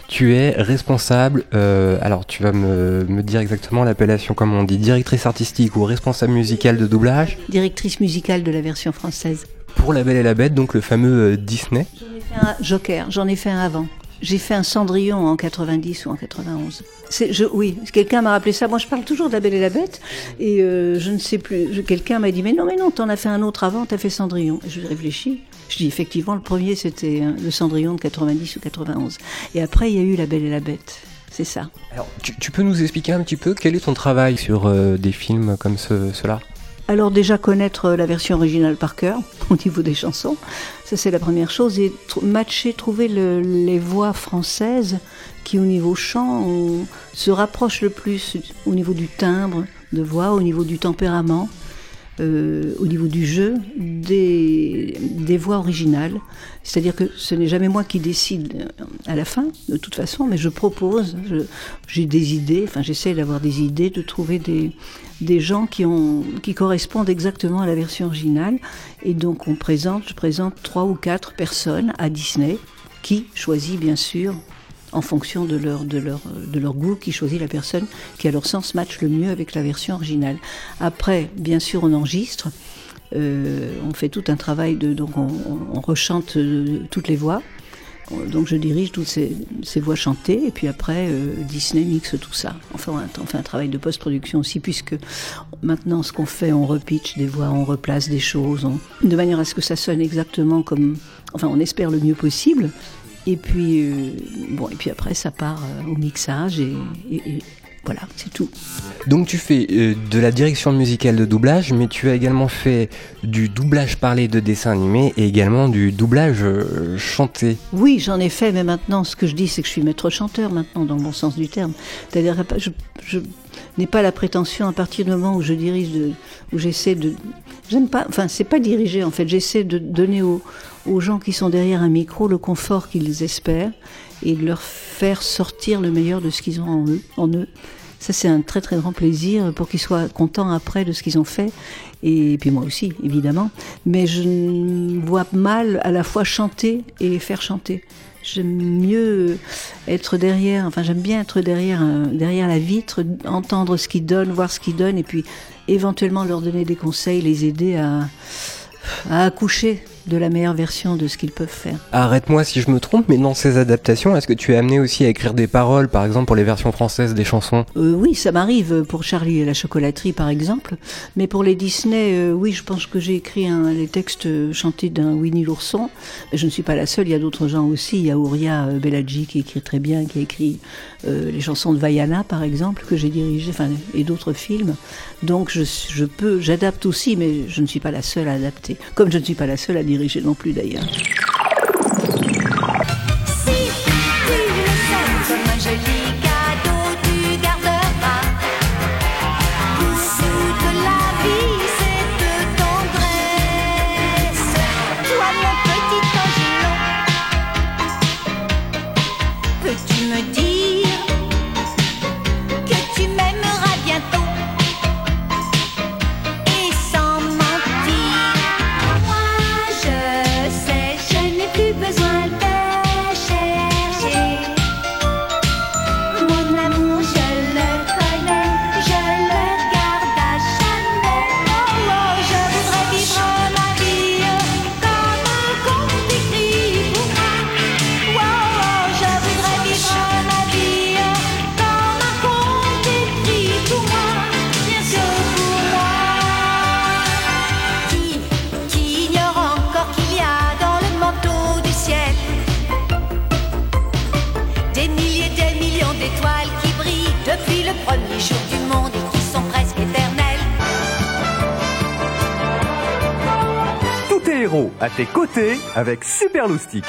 Tu es responsable, euh, alors tu vas me, me dire exactement l'appellation, comme on dit, directrice artistique ou responsable musicale de doublage Directrice musicale de la version française. pour La Belle et la Bête, donc le fameux euh, Disney. J'en ai fait un Joker, j'en ai fait un avant. J'ai fait un Cendrillon en 90 ou en 91. C'est, je, oui, quelqu'un m'a rappelé ça. Moi, je parle toujours de La Belle et la Bête. Et euh, je ne sais plus. quelqu'un m'a dit, mais non, mais non, t'en as fait un autre avant, t'as fait Cendrillon. Et je réfléchis. Je dis, effectivement, le premier, c'était hein, le Cendrillon de 90 ou 91. Et après, il y a eu La Belle et la Bête. C'est ça. Alors, tu, tu peux nous expliquer un petit peu quel est ton travail sur euh, des films comme ce, cela? Alors déjà connaître euh, la version originale par cœur au niveau des chansons, ça c'est la première chose, et tr- matcher, trouver le- les voix françaises qui au niveau chant on- se rapprochent le plus au niveau du timbre de voix, au niveau du tempérament, euh, au niveau du jeu des, des voix originales. C'est-à-dire que ce n'est jamais moi qui décide euh, à la fin, de toute façon, mais je propose, j'ai des idées, enfin j'essaie d'avoir des idées, de trouver des, des gens qui, ont, qui correspondent exactement à la version originale. Et donc on présente, je présente trois ou quatre personnes à Disney qui choisit bien sûr en fonction de leur, de, leur, de leur goût, qui choisit la personne qui à leur sens match le mieux avec la version originale. Après, bien sûr, on enregistre, euh, on fait tout un travail de... Donc on, on- rechante euh, toutes les voix. Donc je dirige toutes ces, ces voix chantées et puis après euh, Disney mixe tout ça. Enfin on fait un travail de post-production aussi puisque maintenant ce qu'on fait on repitch des voix, on replace des choses, on- de manière à ce que ça sonne exactement comme, enfin on espère le mieux possible. Et puis, euh, bon, et puis après, ça part euh, au mixage et, et- et voilà, c'est tout. Donc tu fais euh, de la direction musicale de doublage, mais tu as également fait du doublage parlé de dessin animé et également du doublage euh, chanté. Oui, j'en ai fait, mais maintenant, ce que je dis, c'est que je suis maître chanteur maintenant, dans le bon sens du terme. C'est-à-dire, je, je n'ai pas la prétention, à partir du moment où je dirige, de, où j'essaie de, j'aime pas, enfin, c'est pas diriger en fait. J'essaie de donner aux, aux gens qui sont derrière un micro le confort qu'ils espèrent et de leur faire sortir le meilleur de ce qu'ils ont en eux. Ça, c'est un très très grand plaisir pour qu'ils soient contents après de ce qu'ils ont fait. Et puis moi aussi, évidemment. Mais je vois mal à la fois chanter et faire chanter. J'aime mieux être derrière, enfin j'aime bien être derrière, un- derrière la vitre, entendre ce qu'ils donnent, voir ce qu'ils donnent, et puis éventuellement leur donner des conseils, les aider à accoucher de la meilleure version de ce qu'ils peuvent faire. Arrête-moi si je me trompe, mais dans ces adaptations, est-ce que tu es amené aussi à écrire des paroles, par exemple pour les versions françaises des chansons? Euh, oui, ça m'arrive pour Charlie et la chocolaterie, par exemple. Mais pour les Disney, euh, oui, je pense que j'ai écrit un, les textes euh, chantés d'un Winnie l'ourson. Je ne suis pas la seule, il y a d'autres gens aussi. Il y a Ouria Bellaggi qui écrit très bien, qui a écrit euh, les chansons de Vaiana, par exemple, que j'ai dirigé, enfin, et d'autres films. Donc je, je peux, j'adapte aussi, mais je ne suis pas la seule à adapter. Comme je ne suis pas la seule à diriger non plus, d'ailleurs. Avec Super Loustic.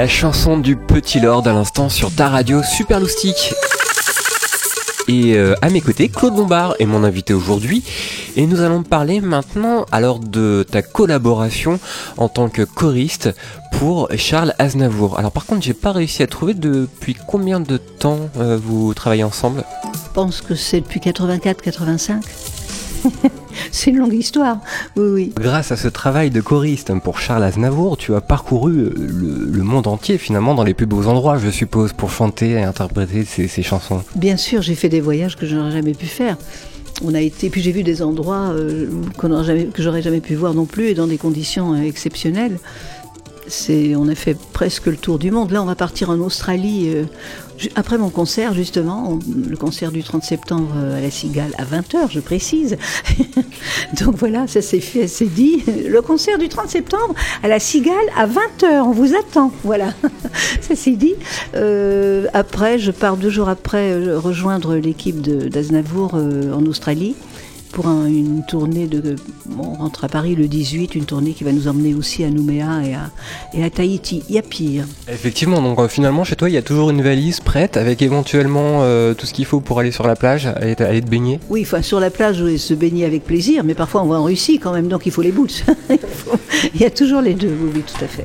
La chanson du Petit Lord à l'instant sur ta radio Super Loustique. Et euh, à mes côtés, Claude Bombard est mon invité aujourd'hui. Et nous allons parler maintenant alors de ta collaboration en tant que choriste pour Charles Aznavour. Alors par contre, j'ai pas réussi à trouver depuis combien de temps euh, vous travaillez ensemble? Je pense que c'est depuis 84-85. c'est une longue histoire. Oui, oui. Grâce à ce travail de choriste pour Charles Aznavour, tu as parcouru euh, le, le monde entier finalement dans les plus beaux endroits, je suppose, pour chanter et interpréter ces, ces chansons. Bien sûr, j'ai fait des voyages que je n'aurais jamais pu faire. On a été, puis j'ai vu des endroits euh, jamais- que j'aurais jamais pu voir non plus et dans des conditions euh, exceptionnelles. On a fait presque le tour du monde. Là, on va partir en Australie euh, après mon concert, justement, le concert du 30 septembre euh, à la Cigale à 20h, je précise. Donc voilà, ça s'est fait, c'est dit. Le concert du 30 septembre à la Cigale à 20h, on vous attend. Voilà, ça c'est dit. Euh, après, je pars deux jours après rejoindre l'équipe d'Aznavour en Australie pour un- une tournée de. on rentre à Paris le 18, une tournée qui va nous emmener aussi à Nouméa et à, et à Tahiti. Il y a pire. Effectivement, donc euh, finalement chez toi il y a toujours une valise prête avec éventuellement euh, tout ce qu'il faut pour aller sur la plage, aller, te- aller te baigner. Oui, enfin, sur la plage, oui, se baigner avec plaisir, mais parfois on va en Russie quand même, donc il faut les boots. Il faut- il y a toujours les deux, oui, oui, tout à fait.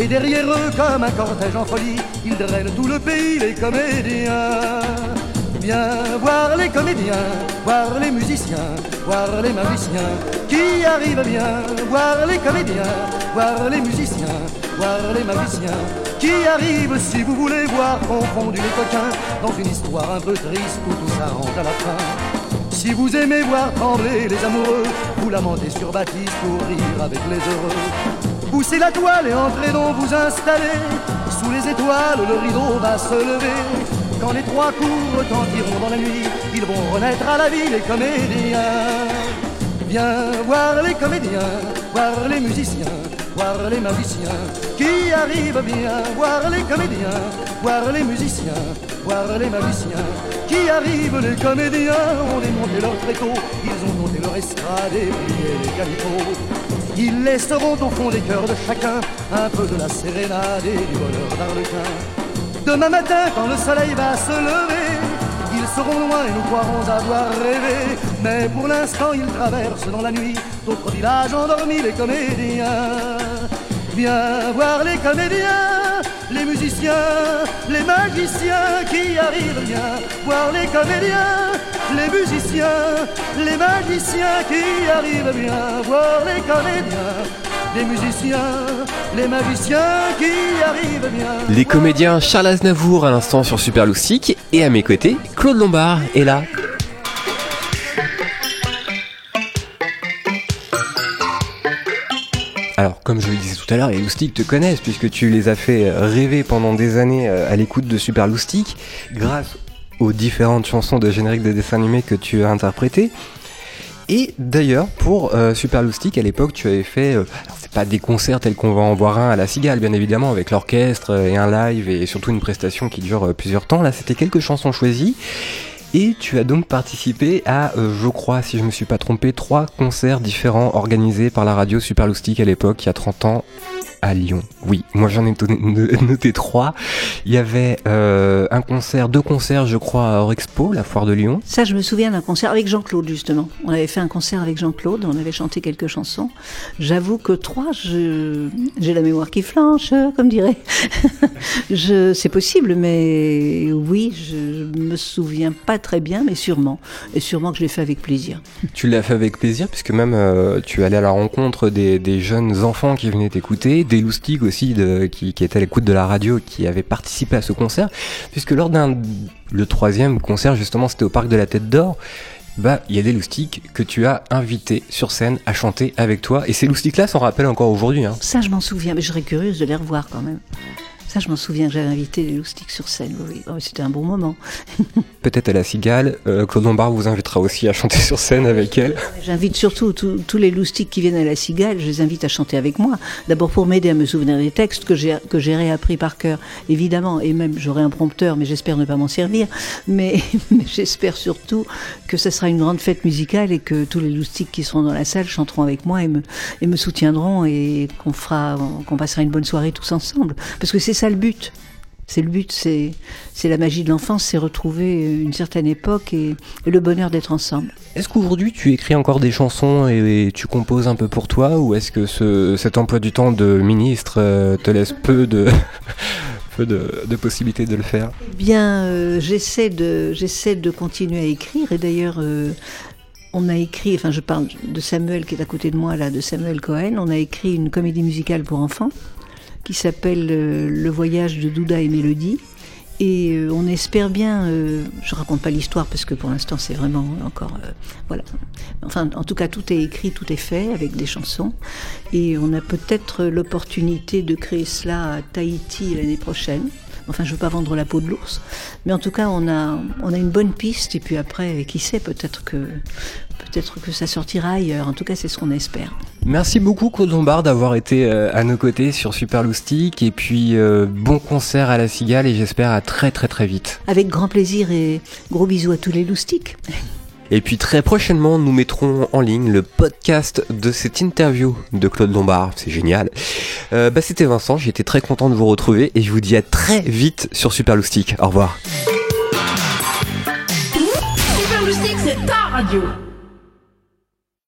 Et derrière eux, comme un cortège en folie, ils drainent tout le pays, les comédiens. Viens voir les comédiens, voir les musiciens, voir les magiciens qui arrivent bien. Voir les comédiens, voir les musiciens, voir les magiciens qui arrivent si vous voulez voir confondus les coquins dans une histoire un peu triste où tout s'arrange à la fin. Si vous aimez voir trembler les amoureux, vous lamentez sur Baptiste pour rire avec les heureux. Poussez la toile et entrez donc vous installer. Sous les étoiles, le rideau va se lever. Quand les trois coups retentiront dans la nuit, ils vont renaître à la vie, les comédiens. Viens voir les comédiens, voir les musiciens, voir les magiciens qui arrivent bien? Voir les comédiens, voir les musiciens, voir les magiciens qui arrivent. Les comédiens ont démonté leur tréteau, ils ont monté leur estrade et plié les. Ils laisseront au fond des cœurs de chacun un peu de la sérénade et du bonheur d'Arlequin. Demain matin, quand le soleil va se lever, ils seront loin et nous croirons avoir rêvé. Mais pour l'instant, ils traversent dans la nuit d'autres villages endormis, les comédiens. Viens voir les comédiens, les musiciens, les magiciens qui arrivent bien. Voir les comédiens, les musiciens, les magiciens qui arrivent bien. Voir les comédiens, les musiciens, les magiciens qui arrivent bien. Les comédiens Charles Aznavour à l'instant sur Super Loustique et à mes côtés, Claude Lombard est là. Alors, comme je le disais tout à l'heure, les loustiques te connaissent puisque tu les as fait rêver pendant des années euh, à l'écoute de Super Loustique grâce aux différentes chansons de générique de dessins animés que tu as interprétées. Et d'ailleurs, pour euh, Super Loustic, à l'époque, tu avais fait, euh, c'est pas des concerts tels qu'on va en voir un à la Cigale, bien évidemment, avec l'orchestre euh, et un live et surtout une prestation qui dure plusieurs temps. Là, c'était quelques chansons choisies. Et tu as donc participé à, euh, je crois, si je me suis pas trompé, trois concerts différents organisés par la radio Super Loustic à l'époque, il y a 30 ans, à Lyon. Oui, moi j'en ai noté, trois. Il y avait euh, un concert, deux concerts, je crois, à Eurexpo, la foire de Lyon. Ça, je me souviens d'un concert avec Jean-Claude, justement. On avait fait un concert avec Jean-Claude, on avait chanté quelques chansons. J'avoue que trois, je... j'ai la mémoire qui flanche, comme dirait. je... C'est possible, mais oui, je me souviens pas très bien, mais sûrement. Et sûrement que je l'ai fait avec plaisir. Tu l'as fait avec plaisir, puisque même euh, tu allais à la rencontre des, des jeunes enfants qui venaient t'écouter, des loustiques aussi qui étaient à l'écoute de la radio, qui avaient participé à ce concert, puisque lors d'un le troisième concert justement c'était au parc de la Tête d'Or. bah il y a des loustiques que tu as invités sur scène à chanter avec toi. Et ces loustiques-là s'en rappellent encore aujourd'hui. Hein. Ça, je m'en souviens, mais je serais curieuse de les revoir quand même. Ça, je m'en souviens, j'avais invité les loustiques sur scène. Oui, oh, c'était un bon moment. Peut-être à la Cigale, euh, Claude Lombard vous invitera aussi à chanter sur scène avec elle. J'invite surtout tous les loustiques qui viennent à la Cigale, je les invite à chanter avec moi. D'abord pour m'aider à me souvenir des textes que j'ai que j'ai réappris par cœur, évidemment, et même j'aurai un prompteur, mais j'espère ne pas m'en servir. Mais, mais j'espère surtout que ce sera une grande fête musicale et que tous les loustiques qui seront dans la salle chanteront avec moi et me, et me soutiendront et qu'on fera, qu'on passera une bonne soirée tous ensemble. Parce que c'est ça le but. C'est le but, c'est la magie de l'enfance, c'est retrouver une certaine époque et, le bonheur d'être ensemble. Est-ce qu'aujourd'hui tu écris encore des chansons et, tu composes un peu pour toi ou est-ce que ce, cet emploi du temps de ministre euh, te laisse peu de peu de, possibilités de le faire? Eh Bien, euh, j'essaie de de continuer à écrire et d'ailleurs euh, on a écrit, enfin je parle de Samuel qui est à côté de moi là, de Samuel Cohen, on a écrit une comédie musicale pour enfants qui s'appelle euh, Le voyage de Douda et Mélodie. Et euh, on espère bien, euh, je raconte pas l'histoire parce que pour l'instant c'est vraiment encore, voilà. Enfin, en tout cas, tout est écrit, tout est fait avec des chansons. Et on a peut-être l'opportunité de créer cela à Tahiti l'année prochaine. Enfin, je veux pas vendre la peau de l'ours, mais en tout cas, on a, on a une bonne piste. Et puis après, qui sait, peut-être que peut-être que ça sortira ailleurs. En tout cas, c'est ce qu'on espère. Merci beaucoup Claude Lombard d'avoir été euh, à nos côtés sur Super Loustic et puis euh, bon concert à la Cigale et j'espère à très très très vite. Avec grand plaisir et gros bisous à tous les loustiques. Et puis très prochainement, nous mettrons en ligne le podcast de cette interview de Claude Lombard. C'est génial. Euh, bah, C'était Vincent, j'ai été très content de vous retrouver et je vous dis à très vite sur Super Loustic. Au revoir. Super Loustic, c'est ta radio.